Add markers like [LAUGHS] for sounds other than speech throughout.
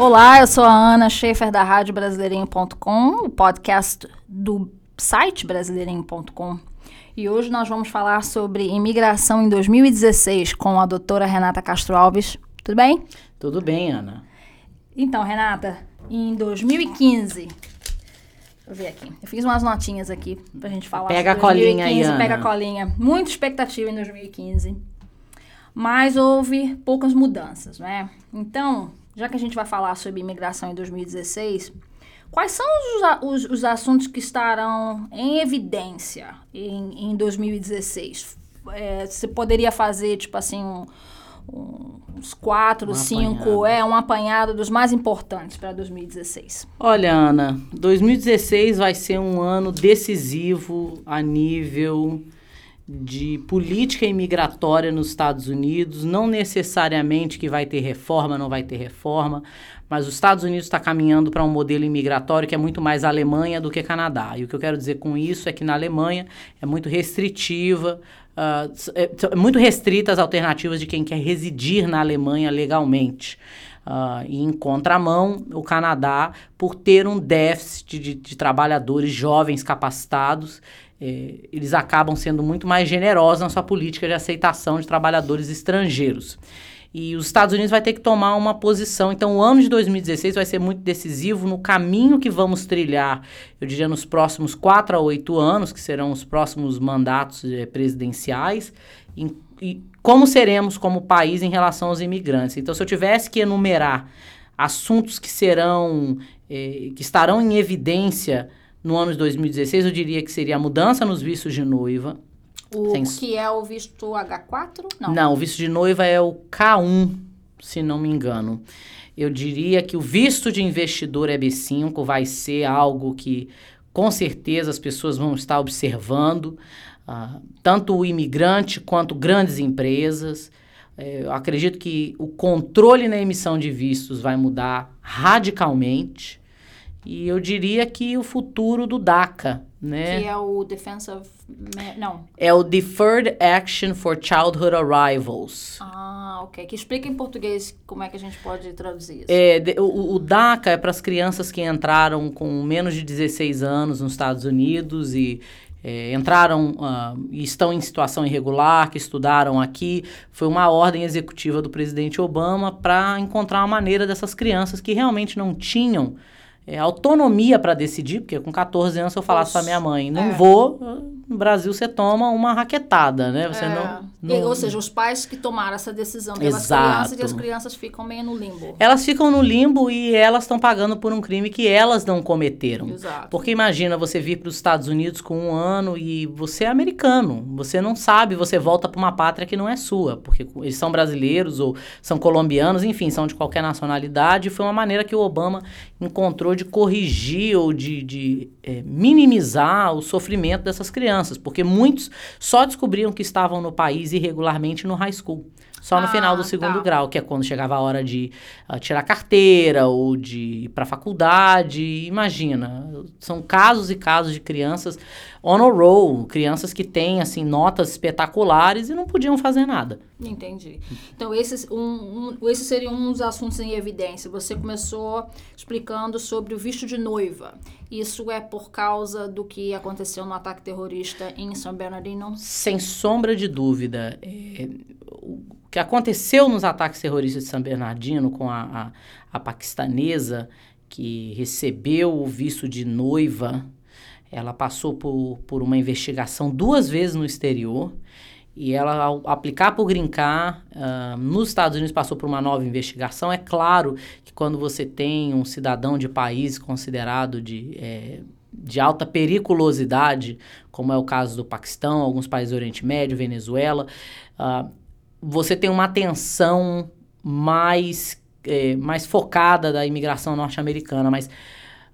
Olá, eu sou a Ana Schaefer da Rádio Brasileirinho.com, o podcast do site brasileirinho.com. E hoje nós vamos falar sobre imigração em 2016 com a doutora Renata Castro Alves. Tudo bem? Tudo bem, Ana. Então, Renata, em 2015. Deixa eu ver aqui. Eu fiz umas notinhas aqui pra gente falar. Pega a colinha 2015, aí, Ana. Pega a colinha. Muita expectativa em 2015. Mas houve poucas mudanças, né? Então, já que a gente vai falar sobre imigração em 2016, quais são os, os, os assuntos que estarão em evidência em, em 2016? É, você poderia fazer, tipo assim, um- um- uns quatro, Um cinco, apanhado. é, um apanhado dos mais importantes para 2016. Olha, Ana, 2016 vai ser um ano decisivo a nível de política imigratória nos Estados Unidos. Não necessariamente que vai ter reforma, não vai ter reforma, mas os Estados Unidos está caminhando para um modelo imigratório que é muito mais Alemanha do que Canadá. E o que eu quero dizer com isso é que na Alemanha é muito restritiva, s- é, é muito restrita as alternativas de quem quer residir na Alemanha legalmente. Ah, e em contramão, o Canadá, por ter um déficit de, de trabalhadores jovens capacitados, eh, eles acabam sendo muito mais generosos na sua política de aceitação de trabalhadores estrangeiros. E os Estados Unidos vai ter que tomar uma posição. Então, o ano de 2016 vai ser muito decisivo no caminho que vamos trilhar, eu diria, nos próximos quatro a oito anos, que serão os próximos mandatos eh, presidenciais, como seremos como país em relação aos imigrantes. Então, se eu tivesse que enumerar assuntos que serão, eh, que estarão em evidência no ano de 2016, eu diria que seria a mudança nos vistos de noiva, O Sem- que é o visto H4? Não. não, o visto de noiva é o K1, se não me engano. Eu diria que o visto de investidor EB5 vai ser algo que, com certeza, as pessoas vão estar observando, ah, tanto o imigrante quanto grandes empresas. Eh, eu acredito que o controle na emissão de vistos vai mudar radicalmente. E eu diria que o futuro do DACA, né? Que é o Defensive... Não. É o Deferred Action for Childhood Arrivals. Ah, ok. Que explica em português como é que a gente pode traduzir isso. É, o, o DACA é para as crianças que entraram com menos de 16 anos nos Estados Unidos e é, entraram ah, e estão em situação irregular, que estudaram aqui. Foi uma ordem executiva do presidente Obama para encontrar uma maneira dessas crianças que realmente não tinham é, autonomia para decidir, porque com 14 anos se eu falasse para minha mãe, não É. vou, no Brasil você toma uma raquetada, né? Você É. não, E, não- ou seja, os pais que tomaram essa decisão pelas Exato. crianças e as crianças ficam meio no limbo. Elas ficam no limbo e elas estão pagando por um crime que elas não cometeram. Exato. Porque imagina você vir para os Estados Unidos com um ano e você é americano, você não sabe, você volta para uma pátria que não é sua, porque eles são brasileiros ou são colombianos, enfim, são de qualquer nacionalidade. Foi uma maneira que o Obama encontrou de corrigir ou de, de, eh, minimizar o sofrimento dessas crianças, porque muitos só descobriam que estavam no país irregularmente no high school. Só no Ah, final do tá. segundo grau, que é quando chegava a hora de ah, tirar carteira ou de ir para faculdade. Imagina, são casos e casos de crianças on a roll, crianças que têm assim notas espetaculares e não podiam fazer nada. Entendi. Então, esses, um, um, esse seria um dos assuntos em evidência. Você começou explicando sobre o visto de noiva. Isso é por causa do que aconteceu no ataque terrorista em São Bernardino? Sem sombra de dúvida, é, que aconteceu nos ataques terroristas de São Bernardino com a, a, a paquistanesa que recebeu o visto de noiva, ela passou por, por uma investigação duas vezes no exterior. E ela, ao aplicar para o Green Card, ah, nos Estados Unidos passou por uma nova investigação. É claro que quando você tem um cidadão de país considerado de, eh, de alta periculosidade, como é o caso do Paquistão, alguns países do Oriente Médio, Venezuela, ah, você tem uma atenção mais, eh, mais focada da imigração norte-americana. Mas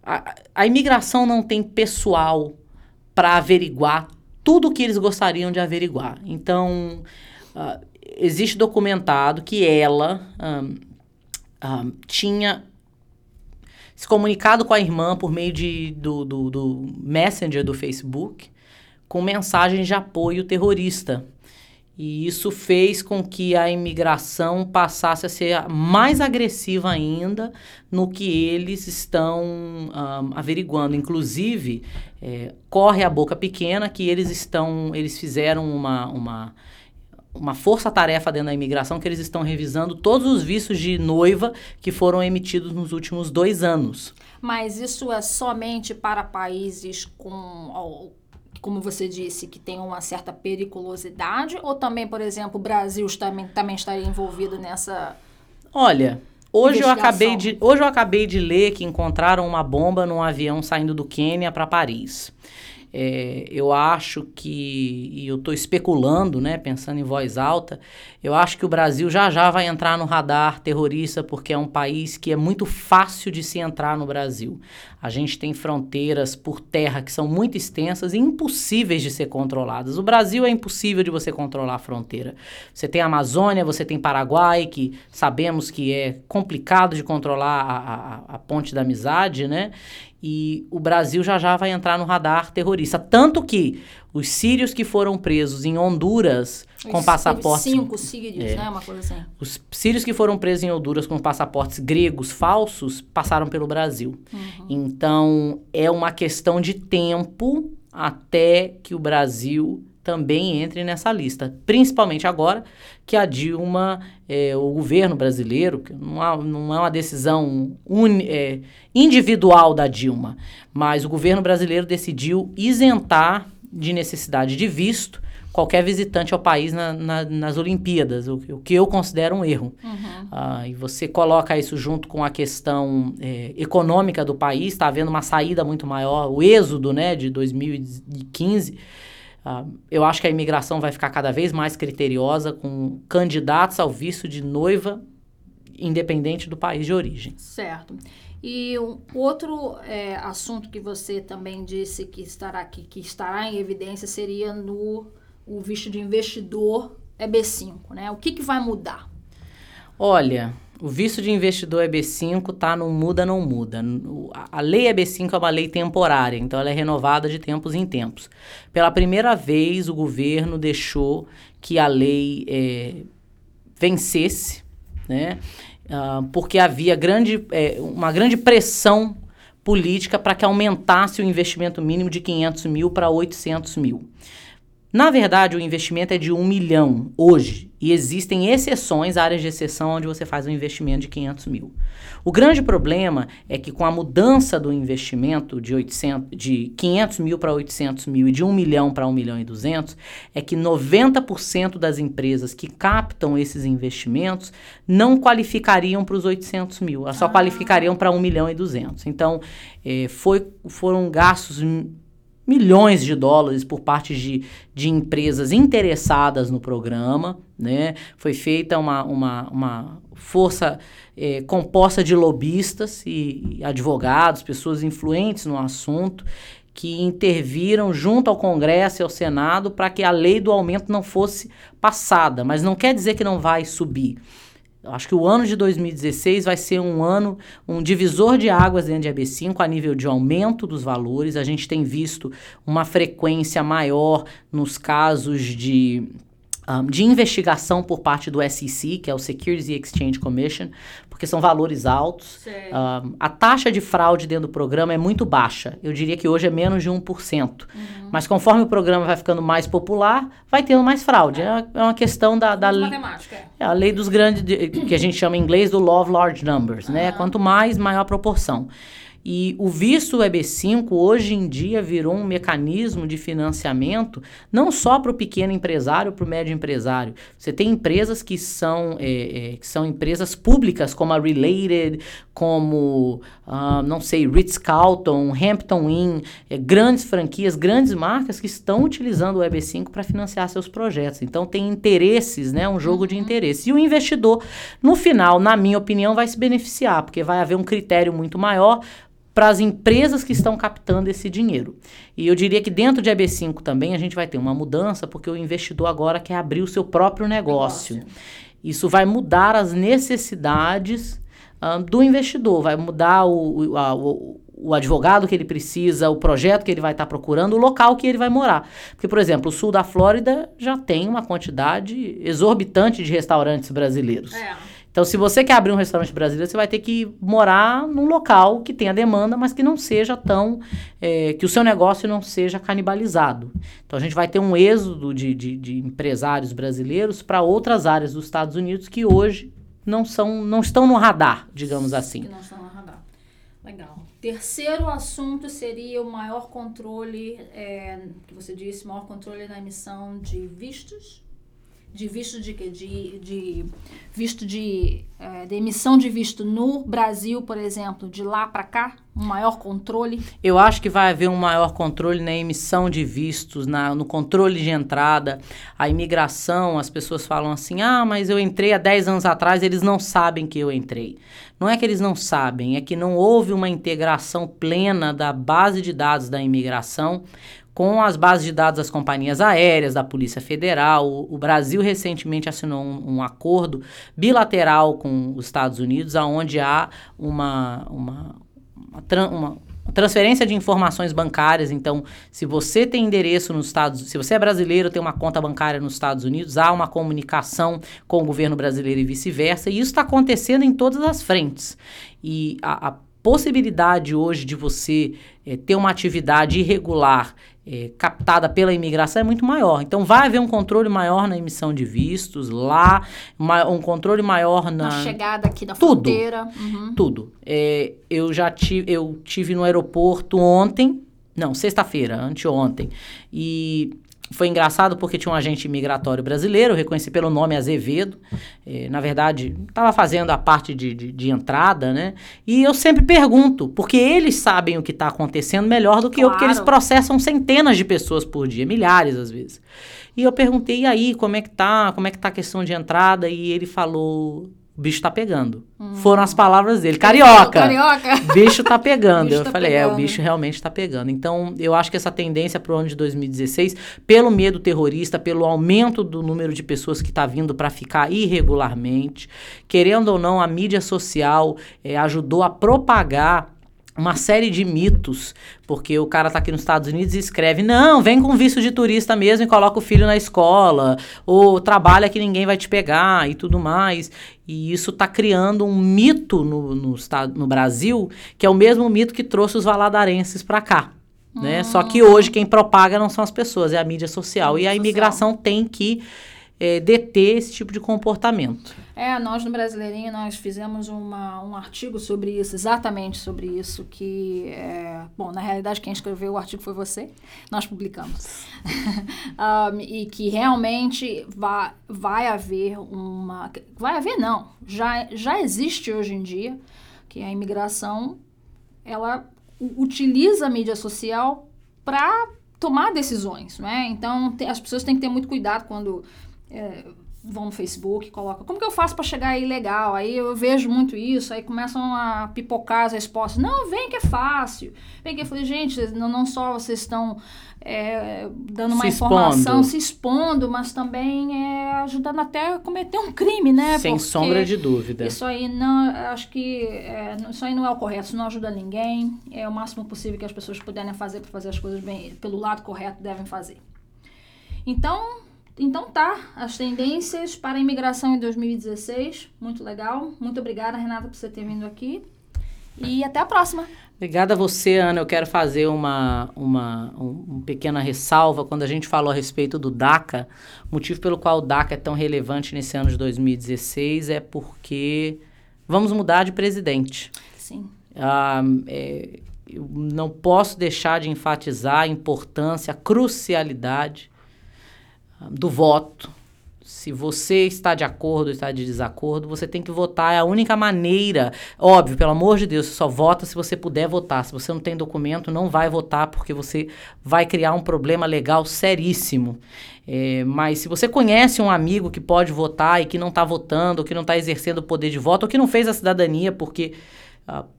a, a imigração não tem pessoal para averiguar tudo o que eles gostariam de averiguar. Então, ah, existe documentado que ela ahn, ahn, tinha se comunicado com a irmã por meio de, do, do, do Messenger do Facebook com mensagens de apoio terrorista. E isso fez com que a imigração passasse a ser mais agressiva ainda no que eles estão um, averiguando. Inclusive, é, corre a boca pequena que eles estão, eles fizeram uma, uma, uma força-tarefa dentro da imigração que eles estão revisando todos os vistos de noiva que foram emitidos nos últimos dois anos. Mas isso é somente para países com como você disse, que tem uma certa periculosidade? Ou também, por exemplo, o Brasil também, também estaria envolvido nessa. Olha, hoje eu, acabei de, hoje eu acabei de ler que encontraram uma bomba num avião saindo do Quênia para Paris. É, eu acho que, e eu estou especulando, né, pensando em voz alta, eu acho que o Brasil já já vai entrar no radar terrorista, porque é um país que é muito fácil de se entrar no Brasil. A gente tem fronteiras por terra que são muito extensas e impossíveis de ser controladas. O Brasil é impossível de você controlar a fronteira. Você tem a Amazônia, você tem Paraguai, que sabemos que é complicado de controlar a, a, a ponte da amizade, né? E o Brasil já já vai entrar no radar terrorista. Tanto que os sírios que foram presos em Honduras com passaportes. Cinco sírios, é, né? Uma coisa assim. Os sírios que foram presos em Honduras com passaportes gregos falsos passaram pelo Brasil. Uhum. Então é uma questão de tempo até que o Brasil também entre nessa lista. Principalmente agora que a Dilma, é, o governo brasileiro, que não, há, não é uma decisão un, é, individual da Dilma, mas o governo brasileiro decidiu isentar de necessidade de visto qualquer visitante ao país na, na, nas Olimpíadas, o, o, que eu considero um erro. Uhum. Ah, e você coloca isso junto com a questão é, econômica do país, está havendo uma saída muito maior, o êxodo né, de 2015 Uh, eu acho que a imigração vai ficar cada vez mais criteriosa com candidatos ao visto de noiva, independente do país de origem. Certo. E um outro é, assunto que você também disse que estará aqui, que estará em evidência seria no o visto de investidor EB5, né? O que, que vai mudar? Olha, o visto de investidor EB5 tá no muda não muda. A lei EB5 é uma lei temporária, então ela é renovada de tempos em tempos. Pela primeira vez, o governo deixou que a lei é, vencesse, né? Uh, porque havia grande, é, uma grande pressão política para que aumentasse o investimento mínimo de 500 mil para 800 mil. Na verdade, o investimento é de um milhão hoje e existem exceções, áreas de exceção, onde você faz um investimento de 500 mil. O grande problema é que com a mudança do investimento de, 800, de 500 mil para 800 mil e de 1 milhão para 1 milhão e 200, é que 90% das empresas que captam esses investimentos não qualificariam para os 800 mil, elas só ah. qualificariam para 1 milhão e 200. Então, eh, foi, foram gastos milhões de dólares por parte de, de empresas interessadas no programa, né? Foi feita uma, uma, uma força é, composta de lobistas e, e advogados, pessoas influentes no assunto, que interviram junto ao Congresso e ao Senado para que a lei do aumento não fosse passada, mas não quer dizer que não vai subir. Acho que o ano de 2016 vai ser um ano, um divisor de águas dentro de AB5 a nível de aumento dos valores. A gente tem visto uma frequência maior nos casos de um, de investigação por parte do SEC, que é o Securities and Exchange Commission, porque são valores altos. Um, a taxa de fraude dentro do programa é muito baixa. Eu diria que hoje é menos de 1%. Uhum. Mas conforme o programa vai ficando mais popular, vai tendo mais fraude. É, é uma questão da, da matemática. É a lei dos grandes, de, que a gente chama em inglês do law of large numbers, uhum. né? Quanto mais, maior a proporção. E o visto EB5 hoje em dia virou um mecanismo de financiamento não só para o pequeno empresário, para o médio empresário. Você tem empresas que são, é, é, que são empresas públicas, como a Related, como, uh, não sei, Ritz-Carlton, Hampton Inn, é, grandes franquias, grandes marcas que estão utilizando o EB5 para financiar seus projetos. Então tem interesses, né, um jogo de uhum. interesses. E o investidor, no final, na minha opinião, vai se beneficiar, porque vai haver um critério muito maior para as empresas que estão captando esse dinheiro. E eu diria que dentro de EB5 também a gente vai ter uma mudança, porque o investidor agora quer abrir o seu próprio negócio. negócio. Isso vai mudar as necessidades do investidor, vai mudar o, a, o, o advogado que ele precisa, o projeto que ele vai estar tá procurando, o local que ele vai morar. Porque, por exemplo, o sul da Flórida já tem uma quantidade exorbitante de restaurantes brasileiros. É. Então, se você quer abrir um restaurante brasileiro, você vai ter que morar num local que tenha demanda, mas que não seja tão. É, que o seu negócio não seja canibalizado. Então, a gente vai ter um êxodo de, de, de empresários brasileiros para outras áreas dos Estados Unidos que hoje não, são, não estão no radar, digamos assim. Que não estão no radar. Legal. Terceiro assunto seria o maior controle, é, que você disse, maior controle na emissão de vistos de visto de, de, de visto de, é, de emissão de visto no Brasil, por exemplo, de lá para cá, um maior controle? Eu acho que vai haver um maior controle na emissão de vistos, na, no controle de entrada, a imigração. As pessoas falam assim: ah, mas eu entrei há 10 anos atrás, eles não sabem que eu entrei. Não é que eles não sabem, é que não houve uma integração plena da base de dados da imigração com as bases de dados das companhias aéreas, da Polícia Federal. O, o Brasil recentemente assinou um, um, acordo bilateral com os Estados Unidos, onde há uma, uma, uma, uma transferência de informações bancárias. Então, se você tem endereço nos Estados se você é brasileiro, tem uma conta bancária nos Estados Unidos, há uma comunicação com o governo brasileiro e vice-versa. E isso está acontecendo em todas as frentes. E a, a possibilidade hoje de você é, ter uma atividade irregular é, captada pela imigração é muito maior. Então, vai haver um controle maior na emissão de vistos lá, um controle maior na... na chegada aqui da tudo, fronteira. Uhum. Tudo. É, eu já tive, eu tive no aeroporto ontem, não, sexta-feira, anteontem, e foi engraçado porque tinha um agente migratório brasileiro, reconheci pelo nome Azevedo. É, na verdade, estava fazendo a parte de, de, de, entrada, né? E eu sempre pergunto, porque eles sabem o que está acontecendo melhor do que claro. eu, porque eles processam centenas de pessoas por dia, milhares às vezes. E eu perguntei, e aí, como é que tá? Como é que tá a questão de entrada? E ele falou, o bicho tá pegando. Hum. Foram as palavras dele. Carioca! Carioca! [LAUGHS] Bicho tá pegando. eu tá falei, pegando. é, o bicho realmente tá pegando. Então, eu acho que essa tendência pro ano de 2016, pelo medo terrorista, pelo aumento do número de pessoas que tá vindo para ficar irregularmente, querendo ou não, a mídia social é, ajudou a propagar uma série de mitos, porque o cara tá aqui nos Estados Unidos e escreve: não, vem com visto de turista mesmo e coloca o filho na escola, ou trabalha que ninguém vai te pegar e tudo mais. E isso tá criando um mito no, no, no Brasil, que é o mesmo mito que trouxe os valadarenses para cá. Né? Só que hum. hoje quem propaga não são as pessoas, é a mídia social. A mídia e a imigração social. tem que é, deter esse tipo de comportamento. É, nós no Brasileirinho, nós fizemos uma, um artigo sobre isso, exatamente sobre isso, que, é, bom, na realidade quem escreveu o artigo foi você, nós publicamos. um, [LAUGHS] e que realmente vai, vai haver uma... Vai haver, não, já, já existe hoje em dia que a imigração, ela utiliza a mídia social para tomar decisões, né? Então, as pessoas têm que ter muito cuidado quando é, vão no Facebook, colocam, como que eu faço para chegar aí legal? Aí eu vejo muito isso, aí começam a pipocar as respostas. Não, vem que é fácil. Vem que eu falei, gente, não, não só vocês estão é, dando uma se informação, expondo. se expondo, mas também é, ajudando até a cometer um crime, né? Sem Porque sombra de dúvida. Isso aí não, acho que é, isso aí não é o correto, isso não ajuda ninguém. É o máximo possível que as pessoas puderem fazer para fazer as coisas bem, pelo lado correto devem fazer. Então, então tá, as tendências para a imigração em 2016, muito legal. Muito obrigada, Renata, por você ter vindo aqui. E até a próxima. Obrigada a você, Ana. Eu quero fazer uma, uma, uma pequena ressalva. Quando a gente falou a respeito do DACA, o motivo pelo qual o DACA é tão relevante nesse ano de 2016 é porque vamos mudar de presidente. Sim. Ah, é, eu não posso deixar de enfatizar a importância, a crucialidade do voto. Se você está de acordo ou está de desacordo, você tem que votar. É a única maneira. Óbvio, pelo amor de Deus, você só vota se você puder votar. Se você não tem documento, não vai votar, porque você vai criar um problema legal seríssimo. É, mas se você conhece um amigo que pode votar e que não está votando, ou que não está exercendo o poder de voto, ou que não fez a cidadania porque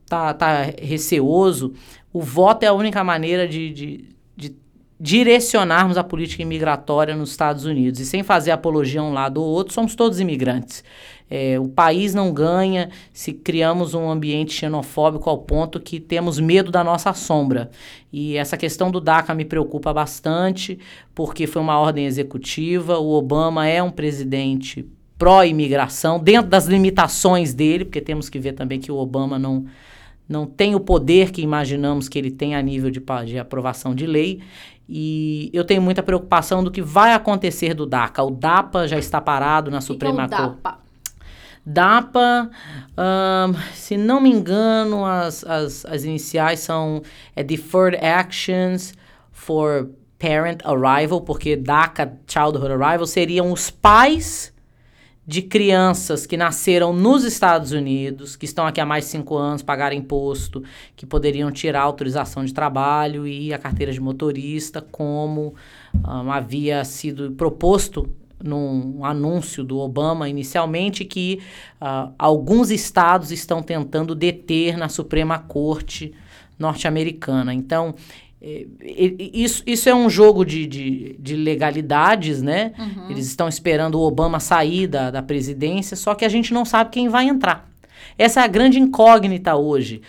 está uh, tá receoso, o voto é a única maneira de, de, de direcionarmos a política imigratória nos Estados Unidos. E sem fazer apologia a um lado ou outro, somos todos imigrantes. É, o país não ganha se criamos um ambiente xenofóbico ao ponto que temos medo da nossa sombra. E essa questão do DACA me preocupa bastante, porque foi uma ordem executiva. O Obama é um presidente pró-imigração, dentro das limitações dele, porque temos que ver também que o Obama não, não tem o poder que imaginamos que ele tem a nível de, de aprovação de lei. E eu tenho muita preocupação do que vai acontecer do DACA. O DAPA já está parado na Suprema Corte. DAPA? DAPA, um, se não me engano, as, as, as iniciais são é Deferred Actions for Parent Arrival, porque DACA, Childhood Arrival, seriam os pais de crianças que nasceram nos Estados Unidos, que estão aqui há mais de cinco anos, pagaram imposto, que poderiam tirar a autorização de trabalho e a carteira de motorista, como um, havia sido proposto num anúncio do Obama inicialmente que uh, alguns estados estão tentando deter na Suprema Corte norte-americana. Então, isso, isso é um jogo de, de, de legalidades, né? Uhum. Eles estão esperando o Obama sair da, da presidência, só que a gente não sabe quem vai entrar. Essa é a grande incógnita hoje.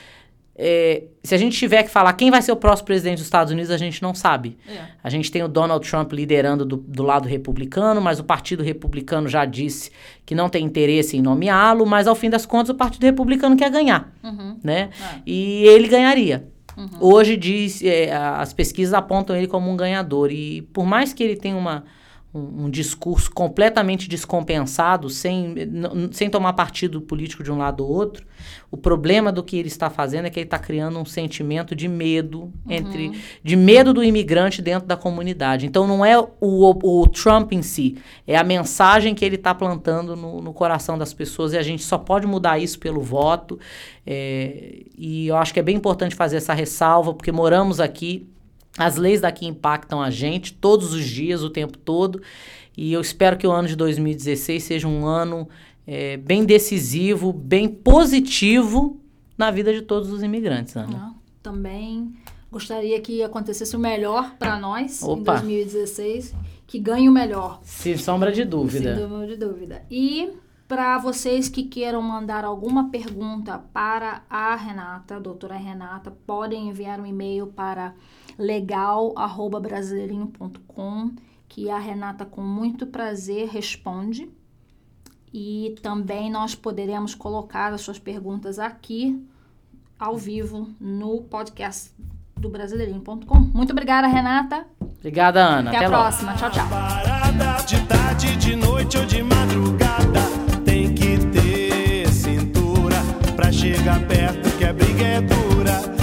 É, se a gente tiver que falar quem vai ser o próximo presidente dos Estados Unidos, a gente não sabe. É. A gente tem o Donald Trump liderando do, do, lado republicano, mas o Partido Republicano já disse que não tem interesse em nomeá-lo, mas ao fim das contas o Partido Republicano quer ganhar, uhum. né? É. E ele ganharia. Uhum. Hoje diz, é, as pesquisas apontam ele como um ganhador. E por mais que ele tenha uma, um, um, discurso completamente descompensado, sem, sem tomar partido político de um lado ou outro, o problema do que ele está fazendo é que ele está criando um sentimento de medo uhum. entre de medo do imigrante dentro da comunidade. Então não é o, o, o Trump em si, é a mensagem que ele está plantando no, no, coração das pessoas e a gente só pode mudar isso pelo voto. É, e eu acho que é bem importante fazer essa ressalva, porque moramos aqui as leis daqui impactam a gente todos os dias, o tempo todo. E eu espero que o ano de 2016 seja um ano é, bem decisivo, bem positivo na vida de todos os imigrantes, Ana. Não, também gostaria que acontecesse o melhor para nós Opa. em 2016, que ganhe o melhor. Sem sombra de dúvida. Sem sombra de dúvida. E para vocês que queiram mandar alguma pergunta para a Renata, a doutora Renata, podem enviar um e-mail para legal@brasileirinho.com, que a Renata com muito prazer responde. E também nós poderemos colocar as suas perguntas aqui ao vivo no podcast do brasileirinho.com. Muito obrigada, Renata. Obrigada, Ana. Até, Até a logo. próxima. Tchau, tchau. De tarde, de noite ou de madrugada, tem que ter cintura pra chegar perto que a briga é dura.